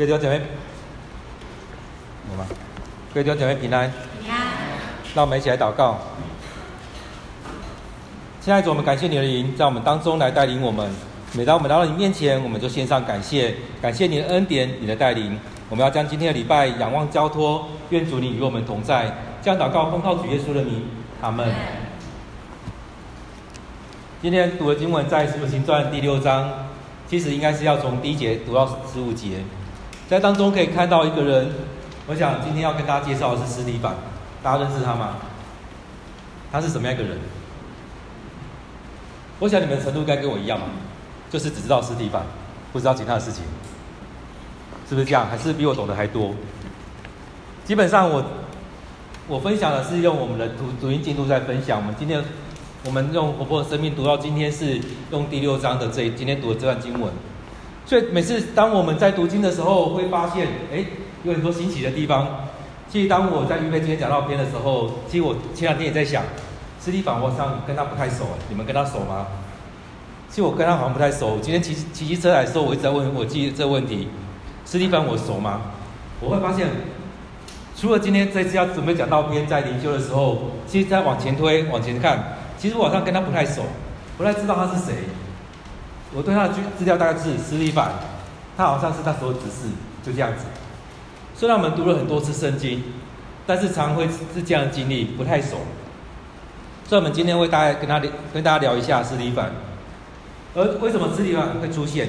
各位弟兄姐妹，有吗？各位弟兄姐妹平安。平安。让我们一起来祷告。亲爱的主，我们感谢你的灵在我们当中来带领我们。每当我们来到你面前，我们就献上感谢，感谢你的恩典，你的带领。我们要将今天的礼拜仰望交托，愿主你与我们同在。这样祷告，奉靠主耶稣的名，阿门。今天读的经文在《使徒行传》第六章，其实应该是要从第一节读到十五节，在当中可以看到一个人。我想今天要跟大家介绍的是司提反，大家认识他吗？他是什么样一个人？我想你们的程度该跟我一样嘛，就是只知道司提反，不知道其他的事情，是不是这样？还是比我懂得还多？基本上我我分享的是用我们的读读音进度在分享，我们今天。我们用活泼的生命读到今天是用第六章的这今天读的这段经文，所以每次当我们在读经的时候，会发现哎有很多新奇的地方。其实当我在预备今天讲道篇的时候，其实我前两天也在想，司提反我好像跟他不太熟，你们跟他熟吗？其实我跟他好像不太熟。今天骑骑机车来的时候，我一直在问我自己这个问题：司提反我熟吗？我会发现，除了今天这次要准备讲道篇在灵修的时候，其实再往前推往前看。其实我好像跟他不太熟，不太知道他是谁。我对他的资料大概是司提反，他好像是那时候执事，就这样子。虽然我们读了很多次圣经，但是常会是这样的经历，不太熟。所以，我们今天为大家跟他跟大家聊一下司提反。而为什么司提反会出现？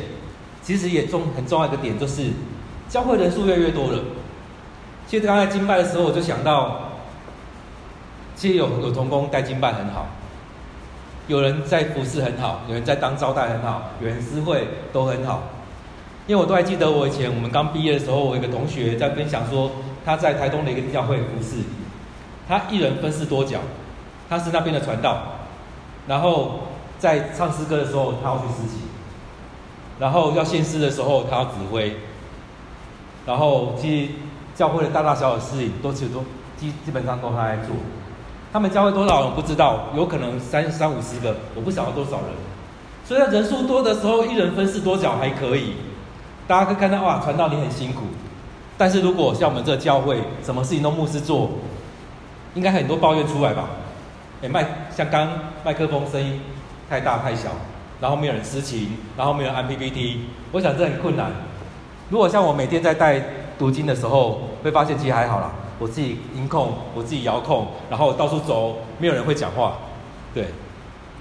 其实也重很重要一个点就是，教会人数越来越多了。其实刚才敬拜的时候，我就想到，其实有有同工带敬拜很好。有人在服侍很好，有人在当招待很好，有人私会都很好。因为我都还记得我以前我们刚毕业的时候，我一个同学在分享说，他在台东的一个教会服侍，他一人分饰多角，他是那边的传道，然后在唱诗歌的时候他要去司琴，然后要献诗的时候他要指挥，然后其实教会的大大小小事情都其实都基基本上都他来做。他们教会多少人不知道，有可能三三五十个，我不晓得多少人。所以在人数多的时候，一人分饰多角还可以。大家可以看到哇，传道你很辛苦。但是如果像我们这个教会，什么事情都牧师做，应该很多抱怨出来吧？哎，麦像刚麦克风声音太大太小，然后没有人司琴，然后没有人按 PPT，我想这很困难。如果像我每天在带读经的时候，会发现其实还好啦。我自己音控，我自己遥控，然后到处走，没有人会讲话，对。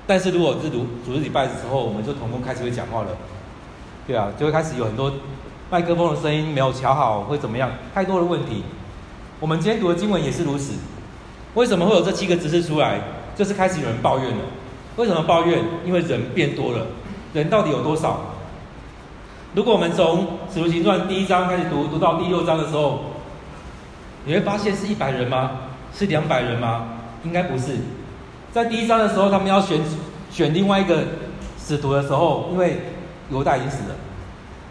但是如果是主主日礼拜的时候，我们就同工开始会讲话了，对啊，就会开始有很多麦克风的声音没有调好，会怎么样？太多的问题。我们今天读的经文也是如此。为什么会有这七个执事出来？就是开始有人抱怨了。为什么抱怨？因为人变多了。人到底有多少？如果我们从使徒行传第一章开始读，读到第六章的时候。你会发现是一百人吗？是两百人吗？应该不是。在第一章的时候，他们要选选另外一个使徒的时候，因为犹大已经死了，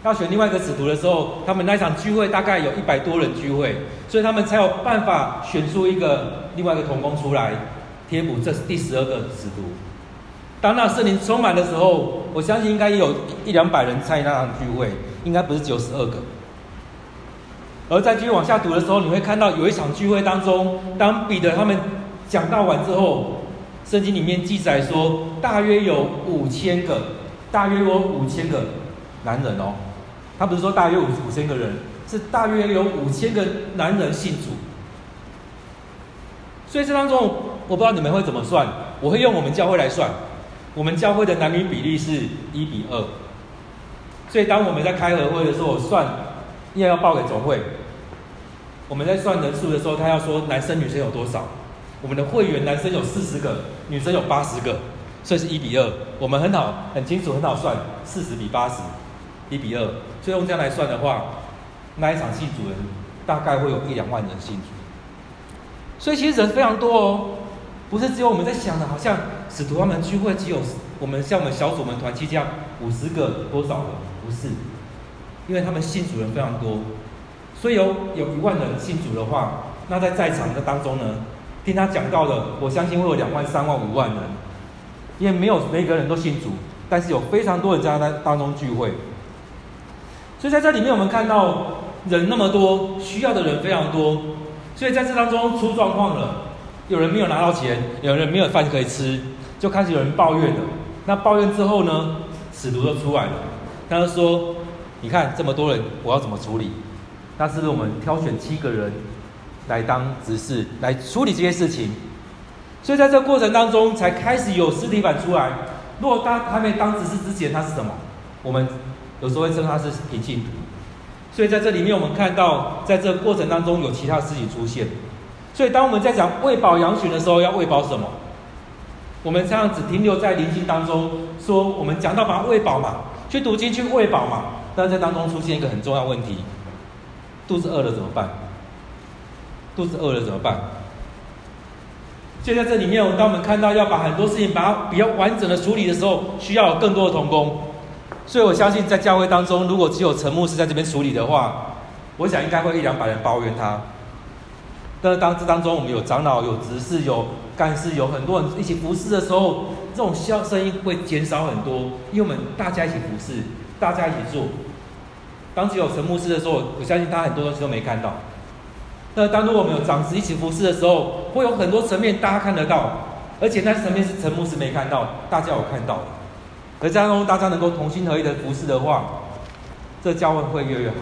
要选另外一个使徒的时候，他们那场聚会大概有一百多人聚会，所以他们才有办法选出一个另外一个同工出来贴补，这是第十二个使徒。当那圣灵充满的时候，我相信应该有一两百人参与那场聚会，应该不是只有十二个。而在继续往下读的时候，你会看到有一场聚会当中，当彼得他们讲道完之后，圣经里面记载说，大约有五千个，大约有五千个男人哦。他不是说大约五五千个人，是大约有五千个男人信主。所以这当中，我不知道你们会怎么算，我会用我们教会来算，我们教会的男女比例是一比二。所以当我们在开合会的时候，我算，因为要报给总会。我们在算人数的时候，他要说男生女生有多少？我们的会员男生有四十个，女生有八十个，所以是一比二。我们很好，很清楚，很好算，四十比八十，一比二。所以用这样来算的话，那一场信主人大概会有一两万人信主。所以其实人非常多哦，不是只有我们在想的，好像使徒他们聚会只有我们像我们小组、们团契这样五十个多少人，不是，因为他们信主人非常多。所以有有一万人信主的话，那在在场的当中呢，听他讲到的，我相信会有两万、三万、五万人，因为没有每个人都信主，但是有非常多人在他当中聚会。所以在这里面，我们看到人那么多，需要的人非常多，所以在这当中出状况了，有人没有拿到钱，有人没有饭可以吃，就开始有人抱怨了。那抱怨之后呢，使徒就出来了，他就说：“你看这么多人，我要怎么处理？那是我们挑选七个人来当执事，来处理这些事情？”所以在这过程当中，才开始有尸体板出来。如果他还没当执事之前，他是什么？我们有时候会称他是平信徒。所以在这里面，我们看到，在这个过程当中有其他事情出现。所以当我们在讲喂饱羊群的时候，要喂饱什么？我们这样子停留在灵性当中，说我们讲到把它喂饱嘛，去读经去喂饱嘛。那在当中出现一个很重要问题：肚子饿了怎么办？肚子饿了怎么办？就在这里面，当我们看到要把很多事情把它比较完整的处理的时候，需要有更多的同工。所以我相信，在教会当中，如果只有陈牧师在这边处理的话，我想应该会一两百人抱怨他。但是当这当中，我们有长老、有执事、有干事，有很多人一起服侍的时候，这种笑声音会减少很多，因为我们大家一起服侍，大家一起做。当只有陈牧师的时候，我相信他很多东西都没看到。那当如果我们有长子一起服侍的时候，会有很多层面大家看得到，而且那层面是陈牧师没看到，大家有看到。而这样中大家能够同心合意的服侍的话，这教会会越越好。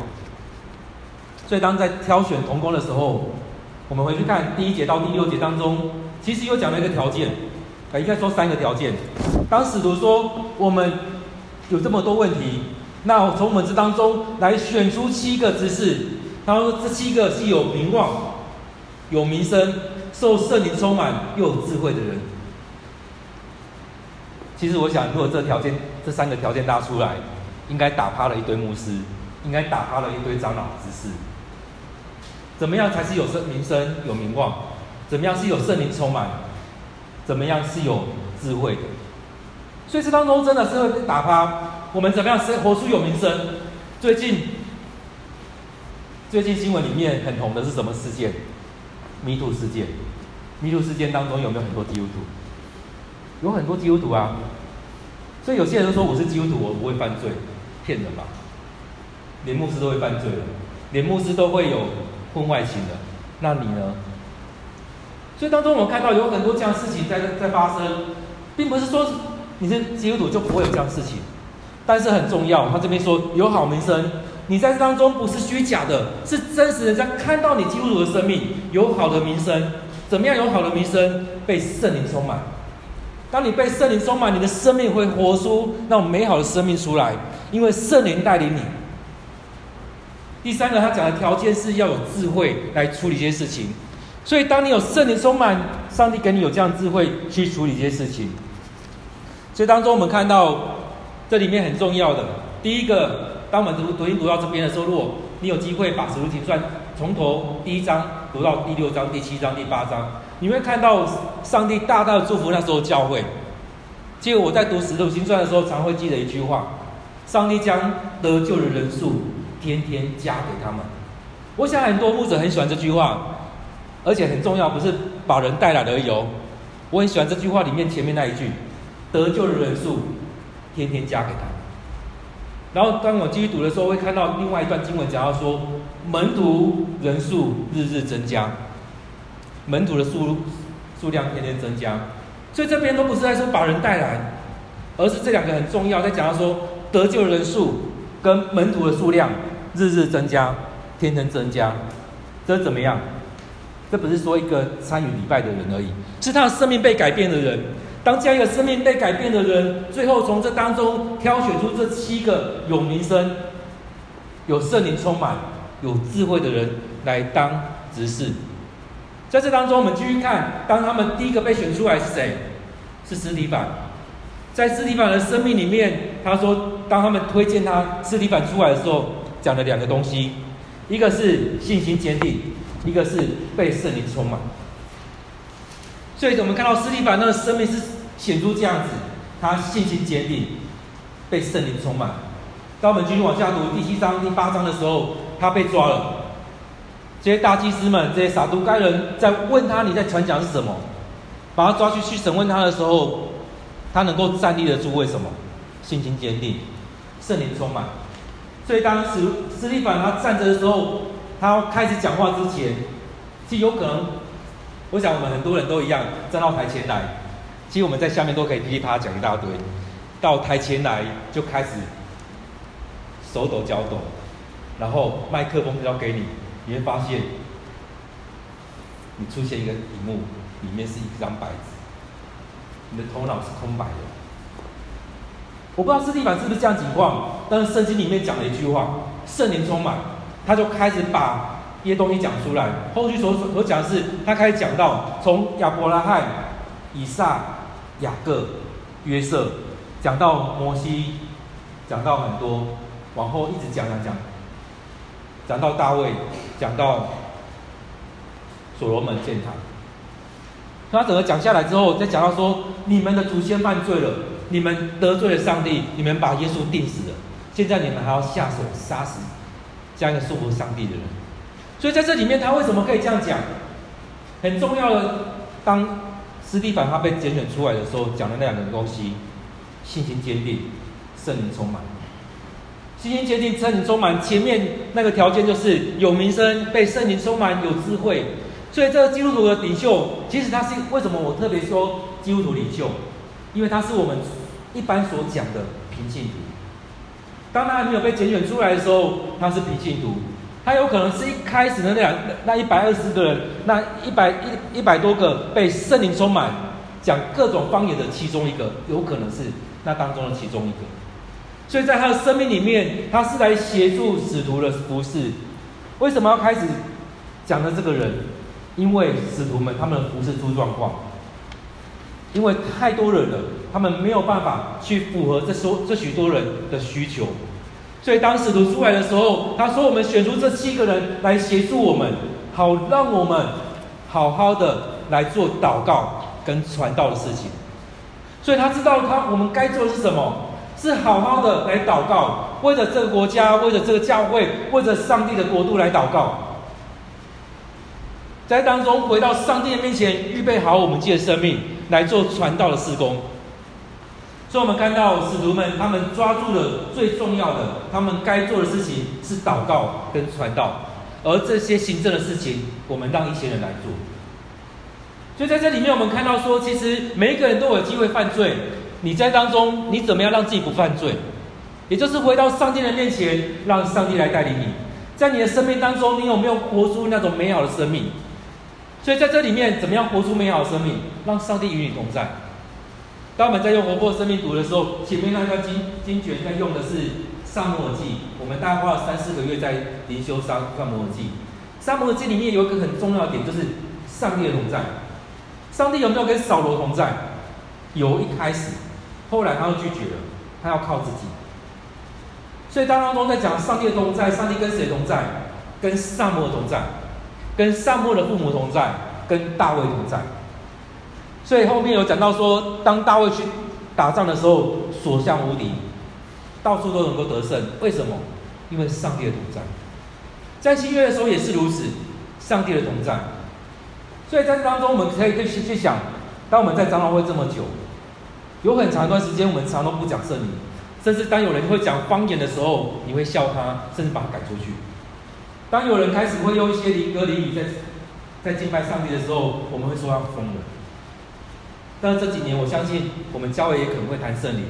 所以当在挑选同工的时候，我们回去看第一节到第六节当中，其实又讲了一个条件，应该说三个条件。当使徒说我们有这么多问题，那从我们这当中来选出七个执事。他说：“这七个是有名望、有名声、受圣灵充满又有智慧的人。其实我想，如果这条件、这三个条件拉出来，应该打趴了一堆牧师，应该打趴了一堆长老执事。怎么样才是有圣名声、有名望？怎么样是有圣灵充满？怎么样是有智慧的？所以这当中真的是会被打趴。我们怎么样生活出有名声？最近。”最近新闻里面很红的是什么事件迷途事件。迷途事件当中有没有很多基督徒？有很多基督徒啊。所以有些人说我是基督徒，我不会犯罪，骗人吧？连牧师都会犯罪的，连牧师都会有婚外情的，那你呢？所以当中我们看到有很多这样事情在在发生，并不是说你是基督徒就不会有这样事情，但是很重要。他这边说有好名声。你在这当中不是虚假的，是真实的，在看到你基督徒的生命有好的名声。怎么样有好的名声？被圣灵充满。当你被圣灵充满，你的生命会活出那种美好的生命出来，因为圣灵带领你。第三个，他讲的条件是要有智慧来处理这些事情。所以，当你有圣灵充满，上帝给你有这样智慧去处理这些事情。所以当中我们看到这里面很重要的第一个。当我们读读经读到这边的时候，如果你有机会把《使徒行传》从头第一章读到第六章、第七章、第八章，你会看到上帝大大的祝福那时候教会。结果我在读《使徒行传》的时候，常会记得一句话：上帝将得救的人数天天加给他们。我想很多牧者很喜欢这句话，而且很重要，不是把人带来而已哦。我很喜欢这句话里面前面那一句：得救的人数天天加给他。然后，当我继续读的时候，会看到另外一段经文，讲到说，门徒人数日日增加，门徒的数数量天天增加。所以这边都不是在说把人带来，而是这两个很重要，在讲到说得救人数跟门徒的数量日日增加，天天增加。这怎么样？这不是说一个参与礼拜的人而已，是他的生命被改变的人。当这样一个生命被改变的人，最后从这当中挑选出这七个有名声、有圣灵充满、有智慧的人来当执事。在这当中，我们继续看，当他们第一个被选出来是谁？是司提反。在司提反的生命里面，他说，当他们推荐他司提反出来的时候，讲了两个东西，一个是信心坚定，一个是被圣灵充满。所以，我们看到司提反那个生命是。显出这样子，他信心坚定，被圣灵充满。当我们继续往下读第七章、第八章的时候，他被抓了。这些大祭司们、这些撒都该人在问他：“你在传讲是什么？”把他抓去去审问他的时候，他能够站立得住，为什么？信心坚定，圣灵充满。所以当时司提反他站着的时候，他要开始讲话之前，其实有可能，我想我们很多人都一样，站到台前来，其实我们在下面都可以噼里啪啦讲一大堆，到台前来就开始手抖脚抖，然后麦克风交给你，你会发现，你出现一个荧幕，里面是一张白纸，你的头脑是空白的。我不知道司提反是不是这样情况，但是圣经里面讲了一句话：圣灵充满，他就开始把一些东西讲出来。后续所所讲的是，他开始讲到从亚伯拉罕、以撒、雅各、约瑟，讲到摩西，讲到很多，往后一直讲讲讲，讲到大卫，讲到所罗门建堂。他整个讲下来之后，再讲到说，你们的祖先犯罪了。你们得罪了上帝，你们把耶稣钉死了。现在你们还要下手杀死这样一个束缚上帝的人。所以在这里面，他为什么可以这样讲？很重要的，当斯蒂凡他被拣选出来的时候，讲的那两个东西：信心坚定，圣灵充满。信心坚定，圣灵充满。前面那个条件就是有名声，被圣灵充满，有智慧。所以这个基督徒的领袖，其实他是为什么我特别说基督徒领袖？因为他是我们一般所讲的平信徒。当他还没有被拣选出来的时候，他是平信徒。他有可能是一开始的那两那一百二十个人，那一百一一百多个被圣灵充满，讲各种方言的其中一个，有可能是那当中的其中一个。所以在他的生命里面，他是来协助使徒的服侍。为什么要开始讲的这个人？因为使徒们他们的服侍出状况。因为太多人了，他们没有办法去符合这说这许多人的需求，所以当使徒出来的时候，他说：“我们选出这七个人来协助我们，好让我们好好的来做祷告跟传道的事情。”所以他知道他我们该做的是什么，是好好的来祷告，为了这个国家，为了这个教会，为了上帝的国度来祷告，在当中回到上帝的面前，预备好我们自己的生命。来做传道的事工，所以我们看到使徒们，他们抓住了最重要的，他们该做的事情是祷告跟传道，而这些行政的事情，我们让一些人来做。所以在这里面，我们看到说，其实每一个人都有机会犯罪，你在当中，你怎么样让自己不犯罪？也就是回到上帝的面前，让上帝来带领你，在你的生命当中，你有没有活出那种美好的生命？所以在这里面，怎么样活出美好的生命，让上帝与你同在？当我们在用活泼生命读的时候，前面那段经经卷在用的是《撒母耳记》，我们大概花了三四个月在灵修《撒撒母耳记》。《撒母耳记》里面有一个很重要的点，就是上帝的同在。上帝有没有跟扫罗同在？有，一开始，后来他又拒绝了，他要靠自己。所以当当中在讲上帝的同在，上帝跟谁同在？跟撒母耳同在。跟撒母耳的父母同在，跟大卫同在，所以后面有讲到说，当大卫去打仗的时候，所向无敌，到处都能够得胜。为什么？因为上帝的同在。在新约的时候也是如此，上帝的同在。所以在这当中，我们可以可以去去想，当我们在长老会这么久，有很长一段时间，我们常常都不讲圣灵，甚至当有人会讲方言的时候，你会笑他，甚至把他赶出去。当有人开始会用一些灵歌灵语在在敬拜上帝的时候，我们会说他疯了。但是这几年，我相信我们教会也可能会谈圣灵。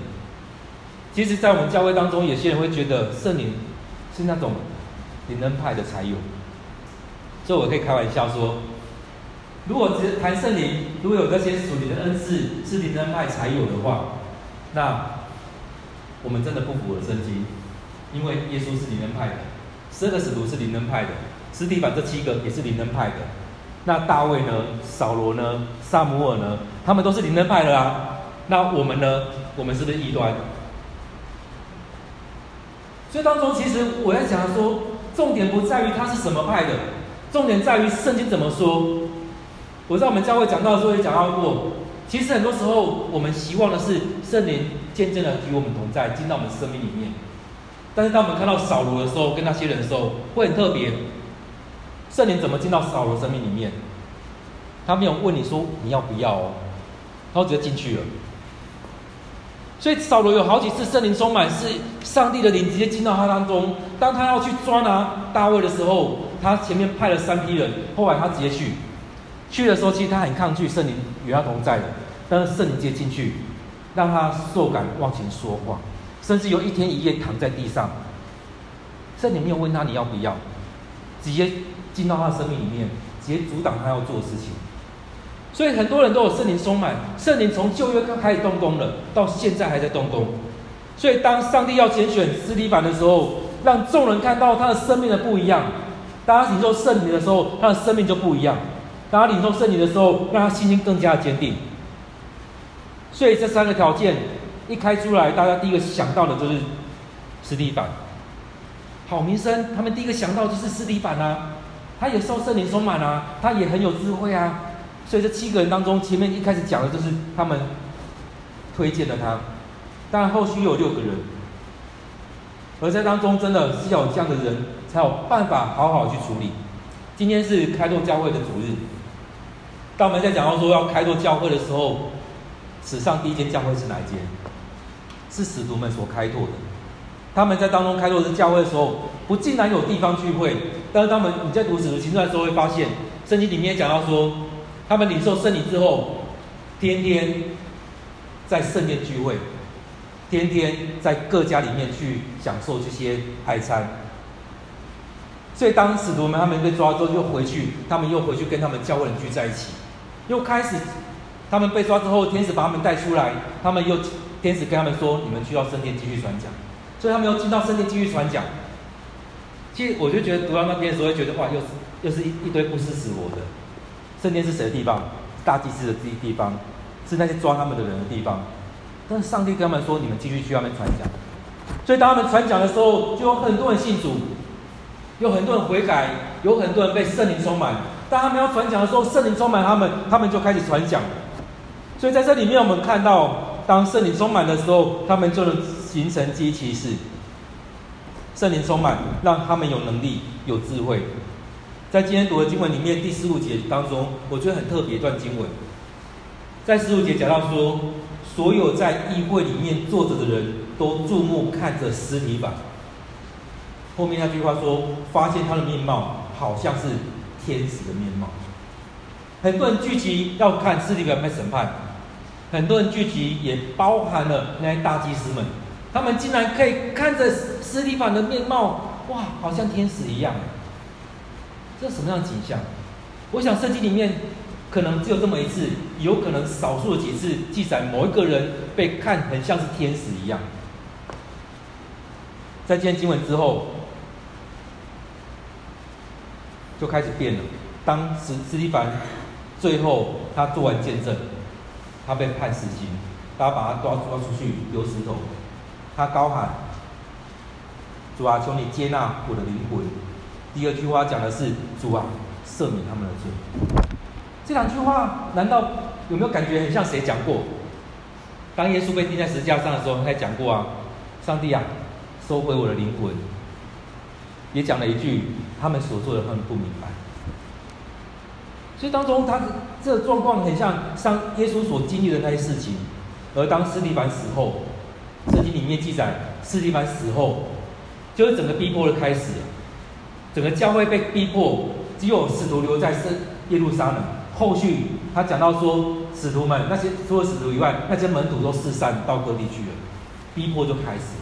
其实，在我们教会当中，有些人会觉得圣灵是那种灵恩派的才有。所以我可以开玩笑说，如果只谈圣灵，如果有这些属灵的恩赐是灵恩派才有的话，那我们真的不符合圣经，因为耶稣是灵恩派的。十二个使徒是灵恩派的，司提反这七个也是灵恩派的。那大卫呢？扫罗呢？撒母耳呢？他们都是灵恩派的啊。那我们呢？我们是不是异端？所以当中，其实我在讲说，重点不在于他是什么派的，重点在于圣经怎么说。我在我们教会讲到的时候也讲到过，其实很多时候我们希望的是圣灵渐渐的与我们同在，进到我们生命里面。但是当我们看到扫罗的时候，跟那些人的时候，会很特别。圣灵怎么进到扫罗生命里面？他没有问你说你要不要哦，他直接进去了。所以扫罗有好几次圣灵充满，是上帝的灵直接进到他当中。当他要去抓拿大卫的时候，他前面派了三批人，后来他直接去。去的时候，其实他很抗拒圣灵与他同在的，但是圣灵直接进去，让他受感忘情说话，甚至有一天一夜躺在地上。圣灵没有问他你要不要，直接进到他的生命里面，直接阻挡他要做的事情。所以很多人都有圣灵充满，圣灵从旧约刚开始动工了，到现在还在动工。所以当上帝要拣选司提反的时候，让众人看到他的生命的不一样。当他领受圣灵的时候，他的生命就不一样。当他领受圣灵的时候，让他信心更加的坚定。所以这三个条件一开出来，大家第一个想到的就是司提反，好名声。他们第一个想到就是司提反啊，他也受圣灵充满啊，他也很有智慧啊。所以这七个人当中，前面一开始讲的就是他们推荐了他，但后续又有六个人，而在当中真的是要有这样的人才有办法好好去处理。今天是开拓教会的主日，当我们在讲到说要开拓教会的时候，史上第一间教会是哪一间？是使徒们所开拓的。他们在当中开拓这教会的时候，不竟然有地方聚会，但是他们你在读使徒行传的时候会发现，圣经里面讲到说。他们领受圣礼之后，天天在圣殿聚会，天天在各家里面去享受这些派餐。所以当使徒们他们被抓之后，又回去，他们又回去跟他们教会人聚在一起，又开始他们被抓之后，天使把他们带出来，他们又天使跟他们说：“你们去到圣殿继续传讲。”所以他们又进到圣殿继续传讲。其实我就觉得读到那边的时候，会觉得哇，又是又是一一堆不识死活的。圣殿是谁的地方？大祭司的地地方，是那些抓他们的人的地方。但是上帝跟他们说：“你们继续去外面传讲。”所以当他们传讲的时候，就有很多人信主，有很多人悔改，有很多人被圣灵充满。当他们要传讲的时候，圣灵充满他们，他们就开始传讲。所以在这里面，我们看到，当圣灵充满的时候，他们就能行神迹奇事。圣灵充满，让他们有能力、有智慧。在今天读的经文里面，第十五节当中，我觉得很特别一段经文。在十五节讲到说，所有在议会里面坐着的人都注目看着司提反。后面那句话说，发现他的面貌好像是天使的面貌。很多人聚集要看司提反被审判，很多人聚集也包含了那些大祭司们，他们竟然可以看着司提反的面貌，哇，好像天使一样。这是什么样的景象？我想圣经里面可能只有这么一次，有可能少数的几次记载某一个人被看很像是天使一样。在今天经文之后，就开始变了。当时司蒂凡最后他做完见证，他被判死刑，大家把他抓抓出去丢石头，他高喊：“主啊，求你接纳我的灵魂。”第二句话讲的是主啊，赦免他们的罪。这两句话难道有没有感觉很像谁讲过？当耶稣被钉在十字架上的时候，他也讲过啊，上帝啊，收回我的灵魂。也讲了一句，他们所做的他们不明白。所以当中他这个状况很像上耶稣所经历的那些事情。而当司提反死后，圣经里面记载，司提反死后，就是整个逼迫的开始。整个教会被逼迫，只有使徒留在圣耶路撒冷。后续他讲到说，使徒们那些除了使徒以外，那些门徒都四散到各地去了，逼迫就开始。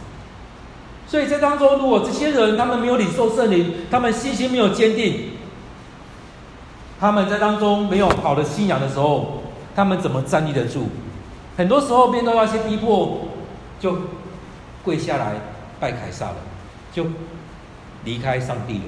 所以在当中，如果这些人他们没有领受圣灵，他们信心没有坚定，他们在当中没有好的信仰的时候，他们怎么站立得住？很多时候面对那些逼迫，就跪下来拜凯撒了，就离开上帝了。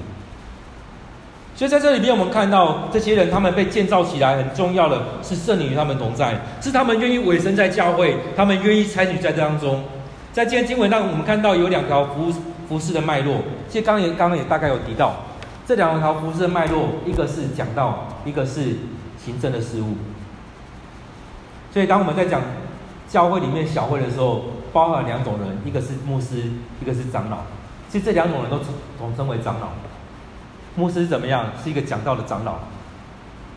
所以在这里面，我们看到这些人，他们被建造起来，很重要的是圣灵与他们同在，是他们愿意委身在教会，他们愿意参与在这当中。在今天经文让我们看到有两条服服事的脉络。其实刚也刚刚也大概有提到，这两条服事的脉络，一个是讲道，一个是行政的事务。所以当我们在讲教会里面小会的时候，包含两种人，一个是牧师，一个是长老。其实这两种人都统称为长老。牧师怎么样？是一个讲道的长老。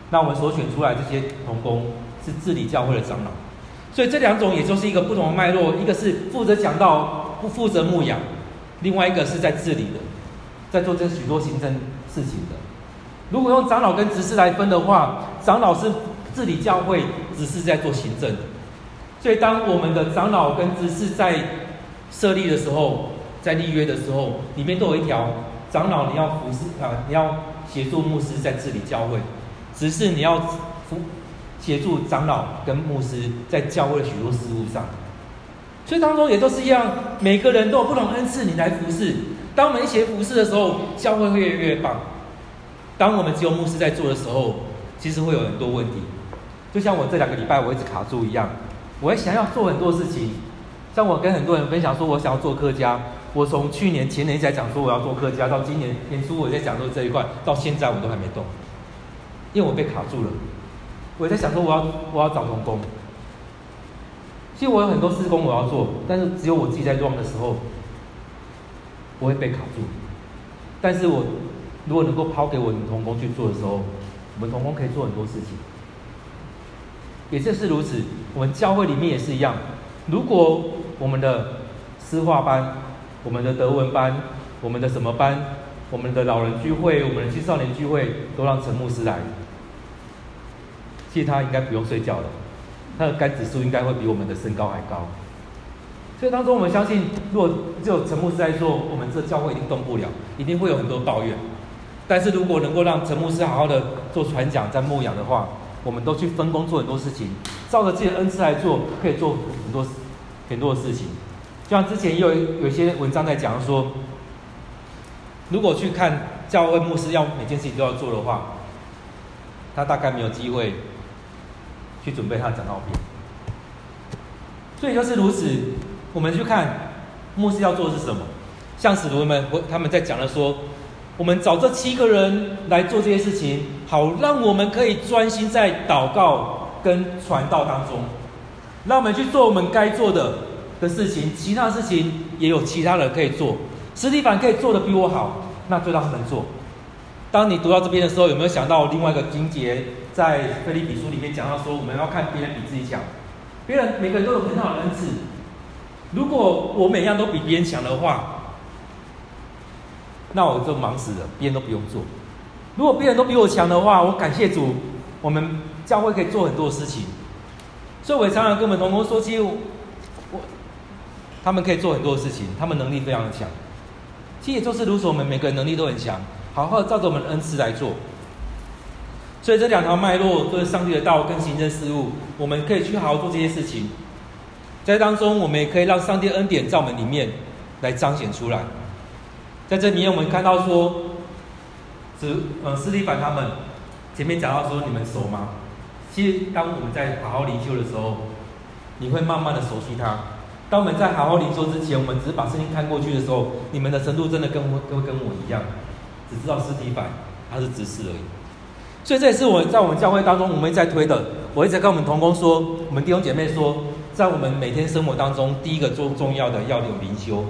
那我们所选出来这些同工是治理教会的长老。所以这两种也就是一个不同的脉络，一个是负责讲道，不负责牧养；另外一个是在治理的，在做这许多行政事情的。如果用长老跟执事来分的话，长老是治理教会，执事在做行政。所以当我们的长老跟执事在设立的时候，在立约的时候，里面都有一条：长老你要服侍啊，你要协助牧师在治理教会；只是你要服协助长老跟牧师在教会的许多事务上。所以当中也都是一样，每个人都有不同恩赐，你来服侍。当我们一起服侍的时候，教会会越来越棒。当我们只有牧师在做的时候，其实会有很多问题。就像我这两个礼拜我一直卡住一样，我也想要做很多事情。像我跟很多人分享说，我想要做客家。我从去年前年在讲说我要做客家，到今年年初我在讲说这一块，到现在我都还没动，因为我被卡住了。我在想说我要我要找同工。其实我有很多事工我要做，但是只有我自己在装的时候，我会被卡住。但是我。如果能够抛给我们同工去做的时候，我们同工可以做很多事情。也正是如此，我们教会里面也是一样。如果我们的诗画班、我们的德文班、我们的什么班、我们的老人聚会、我们的青少年聚会，都让陈牧师来，其实他应该不用睡觉了，他的肝指数应该会比我们的身高还高。所以当中，我们相信，如果只有陈牧师在做，我们这教会一定动不了，一定会有很多抱怨。但是如果能够让陈牧师好好的做传讲、在牧养的话，我们都去分工做很多事情，照着自己的恩赐来做，可以做很多很多的事情。像之前也有有些文章在讲说，如果去看教会牧师要每件事情都要做的话，他大概没有机会去准备他的讲道片。所以就是如此，我们去看牧师要做的是什么，像使徒们他们在讲的说。我们找这七个人来做这些事情，好让我们可以专心在祷告跟传道当中，让我们去做我们该做的的事情，其他事情也有其他人可以做。司提反可以做得比我好，那就让他们做。当你读到这边的时候，有没有想到另外一个经节，在腓立比书里面讲到说，我们要看别人比自己强，别人每个人都有很好的恩赐。如果我每样都比别人强的话，那我就忙死了，别人都不用做。如果别人都比我强的话，我感谢主，我们教会可以做很多事情。所以我常常跟我们同工说，其实，他们可以做很多事情，他们能力非常的强。其实也就是如此，我们每个人能力都很强，好好照着我们的恩赐来做。所以这两条脉络都是上帝的道跟行政事务，我们可以去好好做这些事情。在当中，我们也可以让上帝恩典在我们里面来彰显出来。在这里面，我们看到说，只呃，司提反他们前面讲到说，你们熟吗？其实，当我们在好好灵修的时候，你会慢慢的熟悉他。当我们在好好灵修之前，我们只是把圣经看过去的时候，你们的程度真的跟跟跟我一样，只知道司提反他是执事而已。所以这也是我在我们教会当中，我们一直在推的。我一直跟我们同工说，我们弟兄姐妹说，在我们每天生活当中，第一个重重要的要有灵修。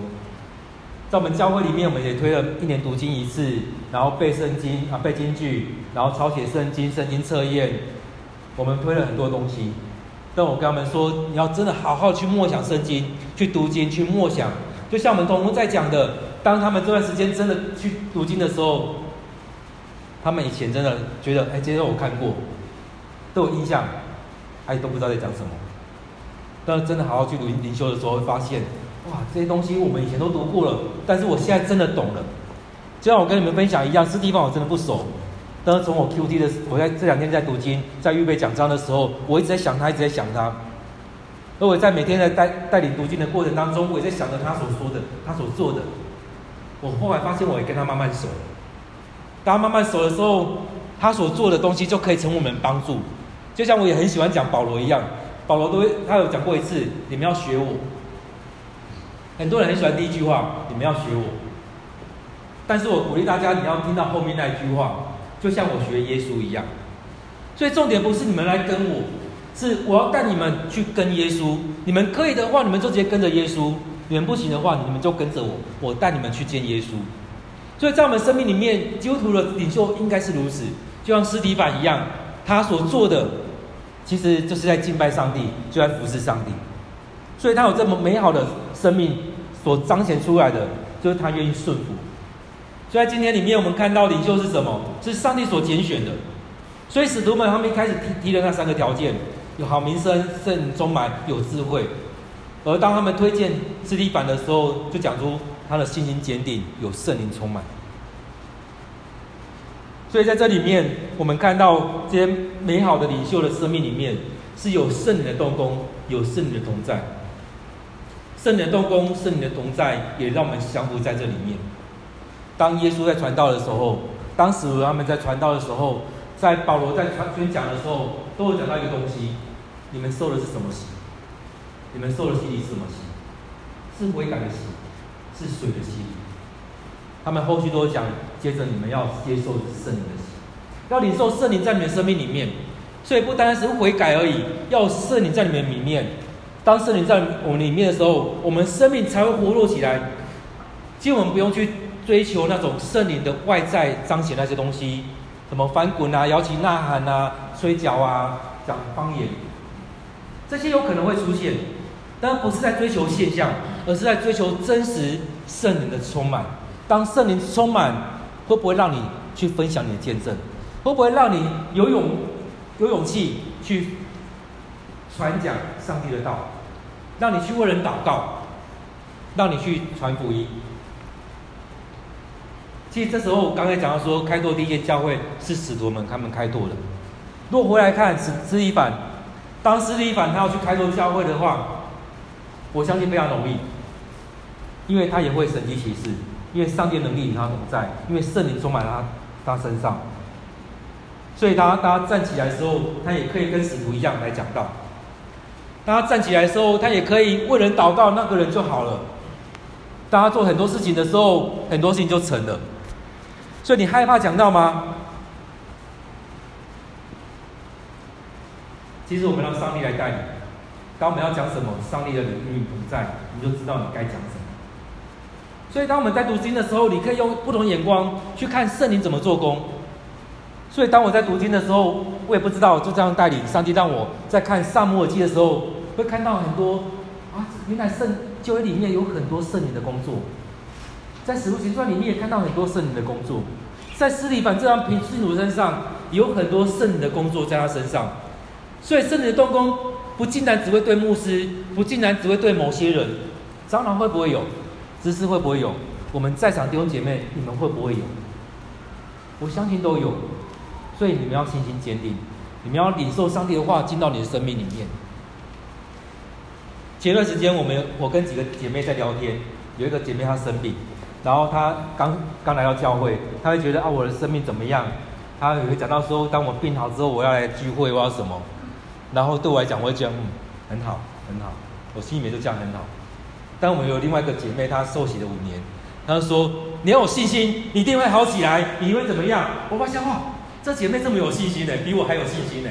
在我们教会里面，我们也推了一年读经一次，然后背圣经啊，背经句，然后抄写圣经、圣经测验。我们推了很多东西。但我跟他们说，你要真的好好去默想圣经，去读经，去默想。就像我们同工在讲的，当他们这段时间真的去读经的时候，他们以前真的觉得，哎，这些我看过，都有印象，哎，都不知道在讲什么。但是真的好好去读灵修的时候，会发现。哇，这些东西我们以前都读过了，但是我现在真的懂了。就像我跟你们分享一样，这地方我真的不熟。但是从我 QT 的，我在这两天在读经，在预备讲章的时候，我一直在想他，一直在想他。而我在每天在带带领读经的过程当中，我也在想着他所说的，他所做的。我后来发现，我也跟他慢慢熟。当他慢慢熟的时候，他所做的东西就可以成为我们帮助。就像我也很喜欢讲保罗一样，保罗都，他有讲过一次，你们要学我。很多人很喜欢第一句话，你们要学我。但是我鼓励大家，你要听到后面那一句话，就像我学耶稣一样。所以重点不是你们来跟我，是我要带你们去跟耶稣。你们可以的话，你们就直接跟着耶稣；你们不行的话，你们就跟着我，我带你们去见耶稣。所以在我们生命里面，基督徒的领袖应该是如此，就像司提凡一样，他所做的，其实就是在敬拜上帝，就在服侍上帝。所以他有这么美好的生命所彰显出来的，就是他愿意顺服。所以在今天里面，我们看到领袖是什么？是上帝所拣选的。所以使徒们他们一开始提提了那三个条件：有好名声、圣灵充满、有智慧。而当他们推荐司提反的时候，就讲出他的信心坚定，有圣灵充满。所以在这里面，我们看到这些美好的领袖的生命里面，是有圣灵的动工，有圣灵的同在。圣灵的动工，圣灵的同在，也让我们降服在这里面。当耶稣在传道的时候，当时他们在传道的时候，在保罗在传宣讲的时候，都会讲到一个东西：你们受的是什么洗？你们受的洗礼是什么洗？是悔改的洗，是水的洗礼。他们后续都讲，接着你们要接受圣灵的洗，要领受圣灵在你们生命里面。所以不单单是悔改而已，要圣灵在你们里面。当圣灵在我们里面的时候，我们生命才会活络起来。其实我们不用去追求那种圣灵的外在彰显那些东西，什么翻滚啊、摇旗呐喊啊、吹角啊、讲方言，这些有可能会出现，但不是在追求现象，而是在追求真实圣灵的充满。当圣灵充满，会不会让你去分享你的见证？会不会让你有勇有勇气去传讲上帝的道？让你去为人祷告，让你去传福音。其实这时候我刚才讲到说，开拓第一间教会是使徒们他们开拓的。若回来看司司提反，当司提反他要去开拓教会的话，我相信非常容易，因为他也会神迹奇事。因为上帝能力与他同在，因为圣灵充满他他身上，所以当他当他站起来的时候，他也可以跟使徒一样来讲道。当他站起来的时候，他也可以为人祷告，那个人就好了。当他做很多事情的时候，很多事情就成了。所以你害怕讲道吗？其实我们让上帝来带你。当我们要讲什么，上帝的灵与你同在，你就知道你该讲什么。所以，当我们在读经的时候，你可以用不同眼光去看圣灵怎么做工。所以，当我在读经的时候，我也不知道就这样带领上帝让我在看撒母耳记的时候，会看到很多啊，原来圣旧约里面有很多圣灵的工作。在使徒行传里面也看到很多圣灵的工作，在斯里凡这张平信徒身上有很多圣灵的工作在他身上。所以，圣灵的动工不竟然只会对牧师，不竟然只会对某些人，长老会不会有？知识会不会有？我们在场弟兄姐妹，你们会不会有？我相信都有，所以你们要信心坚定，你们要领受上帝的话进到你的生命里面。前段时间，我们我跟几个姐妹在聊天，有一个姐妹她生病，然后她刚刚来到教会，她会觉得啊，我的生命怎么样？她也会讲到说，当我病好之后，我要来聚会，我要什么？然后对我来讲，我会讲嗯，很好，很好，我心里面就这样很好。但我们有另外一个姐妹，她受洗了五年，她就说：“你要有信心，你一定会好起来，你会怎么样？”我发现哇，这姐妹这么有信心呢，比我还有信心呢。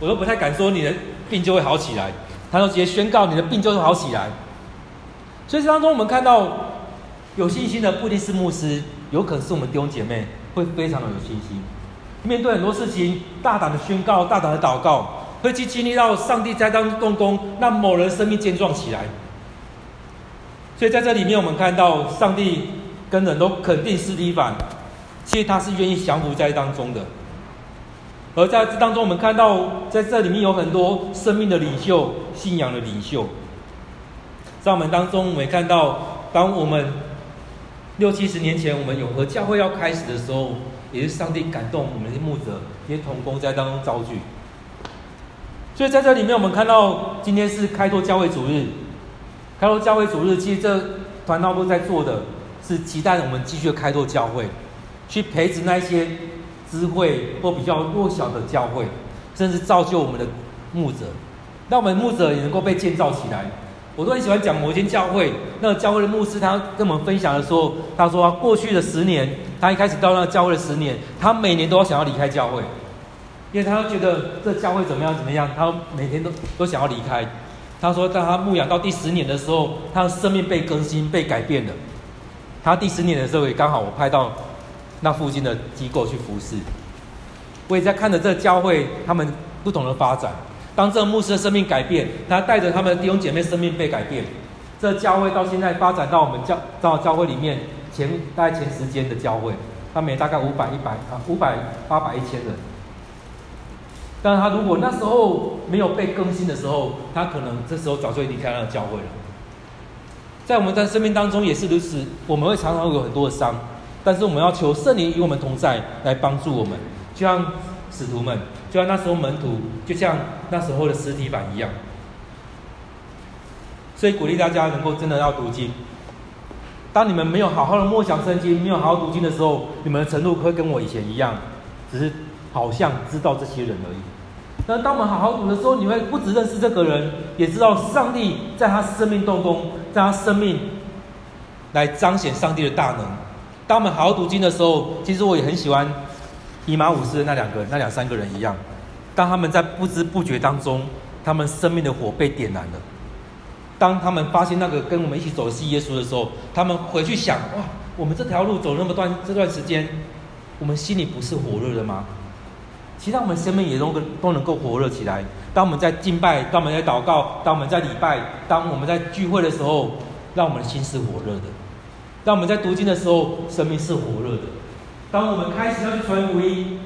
我都不太敢说你的病就会好起来，她就直接宣告你的病就会好起来。所以当中我们看到有信心的不一定是牧师，有可能是我们弟兄姐妹会非常的有信心，面对很多事情大胆的宣告，大胆的祷告，会去经历到上帝在当中动工，让某人生命健壮起来。所以在这里面，我们看到上帝跟人都肯定司提反，其实他是愿意降服在当中的。而在这当中，我们看到在这里面有很多生命的领袖、信仰的领袖。在我们当中，我们也看到，当我们六七十年前我们永和教会要开始的时候，也是上帝感动我们的牧者，也同工在当中造句。所以在这里面，我们看到今天是开拓教会主日。开拓教会主日，其实这团道部在做的是期待我们继续开拓教会，去培植那些智慧或比较弱小的教会，甚至造就我们的牧者，让我们牧者也能够被建造起来。我都很喜欢讲某间教会，那个教会的牧师他跟我们分享的时候，他说啊过去的十年，他一开始到那个教会的十年，他每年都要想要离开教会，因为他觉得这教会怎么样怎么样，他每天都都想要离开。他说，当他牧养到第十年的时候，他的生命被更新、被改变了。他第十年的时候，也刚好我派到那附近的机构去服侍。我也在看着这教会他们不同的发展。当这个牧师的生命改变，他带着他们的弟兄姐妹生命被改变，这教会到现在发展到我们教到教会里面前大概前十间的教会，他每大概五百一百啊五百八百一千人。但是他如果那时候没有被更新的时候，他可能这时候早就离开那个教会了。在我们在生命当中也是如此，我们会常常有很多的伤，但是我们要求圣灵与我们同在，来帮助我们，就像使徒们。就像那时候门徒，就像那时候的实体版一样，所以鼓励大家能够真的要读经。当你们没有好好的默想圣经，没有好好读经的时候，你们的程度会跟我以前一样，只是好像知道这些人而已。那当我们好好读的时候，你会不只认识这个人，也知道上帝在他生命动工，在他生命来彰显上帝的大能。当我们好好读经的时候，其实我也很喜欢。以马忤斯的那两个、那两三个人一样，当他们在不知不觉当中，他们生命的火被点燃了。当他们发现那个跟我们一起走的是耶稣的时候，他们回去想：哇，我们这条路走那么段这段时间，我们心里不是火热的吗？其实我们生命也都跟都能够火热起来。当我们在敬拜，当我们在祷告，当我们在礼拜，当我们在聚会的时候，让我们的心是火热的；当我们在读经的时候，生命是火热的。当我们开始要去传福音，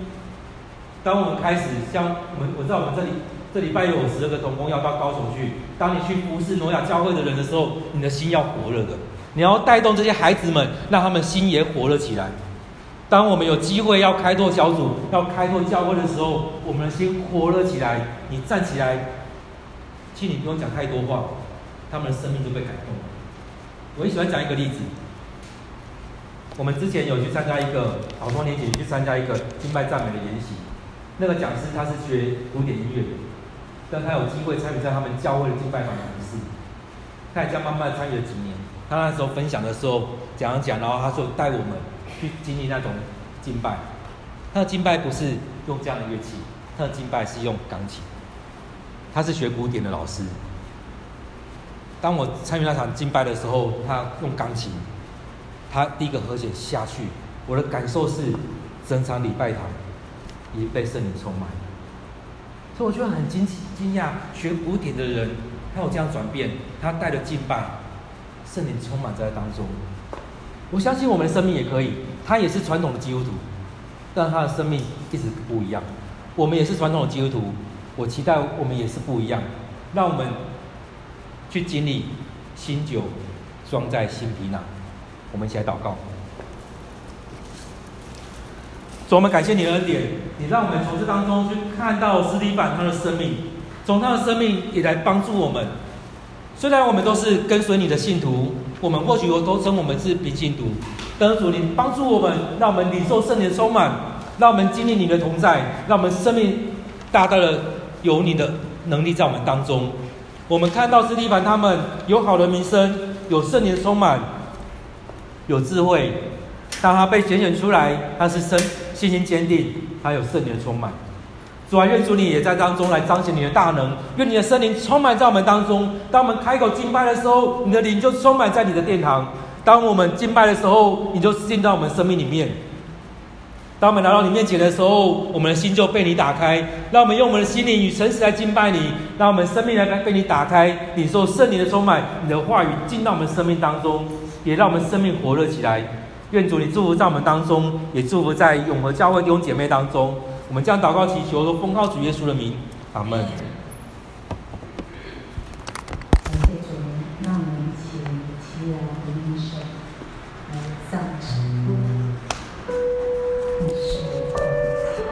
当我们开始像我们，我知道我们这里这礼拜有十二个同工要到高雄去。当你去服侍挪亚教会的人的时候，你的心要火热的，你要带动这些孩子们，让他们心也火热起来。当我们有机会要开拓小组、要开拓教会的时候，我们的心火热起来，你站起来，请你不用讲太多话，他们的生命就被感动了。我很喜欢讲一个例子。我们之前有去参加一个好多年前去参加一个敬拜赞美的研习，那个讲师他是学古典音乐的，但他有机会参与在他们教会的敬拜团仪式，他也这样慢慢参与了几年。他那时候分享的时候讲讲，然后他说带我们去经历那种敬拜。他的敬拜不是用这样的乐器，他的敬拜是用钢琴。他是学古典的老师。当我参与那场敬拜的时候，他用钢琴。他第一个和弦下去，我的感受是，整场礼拜堂已经被圣灵充满。所以我觉得很惊奇惊讶，学古典的人他有这样转变，他带着敬拜，圣灵充满在当中。我相信我们的生命也可以，他也是传统的基督徒，但他的生命一直不一样。我们也是传统的基督徒，我期待我们也是不一样。让我们去经历新酒装在新皮囊。我们一起来祷告。主，我们感谢你的恩典，你让我们从这当中去看到斯蒂凡他的生命，从他的生命也来帮助我们。虽然我们都是跟随你的信徒，我们或许都称我们是平信徒，但是主，你帮助我们，让我们领受圣灵充满，让我们经历你的同在，让我们生命大大的有你的能力在我们当中。我们看到斯蒂凡他们有好的名声，有圣灵充满。有智慧，当他被拣选出来，他是生信心坚定，他有圣灵的充满。主啊，愿主你也在当中来彰显你的大能，愿你的圣灵充满在我们当中。当我们开口敬拜的时候，你的灵就充满在你的殿堂；当我们敬拜的时候，你就进到我们生命里面。当我们来到你面前的时候，我们的心就被你打开。让我们用我们的心灵与诚实来敬拜你，让我们生命来被你打开，领受圣灵的充满，你的话语进到我们生命当中。也让我们生命火热起来，愿主你祝福在我们当中，也祝福在永和教会弟兄姐妹当中。我们将祷告祈求，都奉靠主耶稣的名，阿门。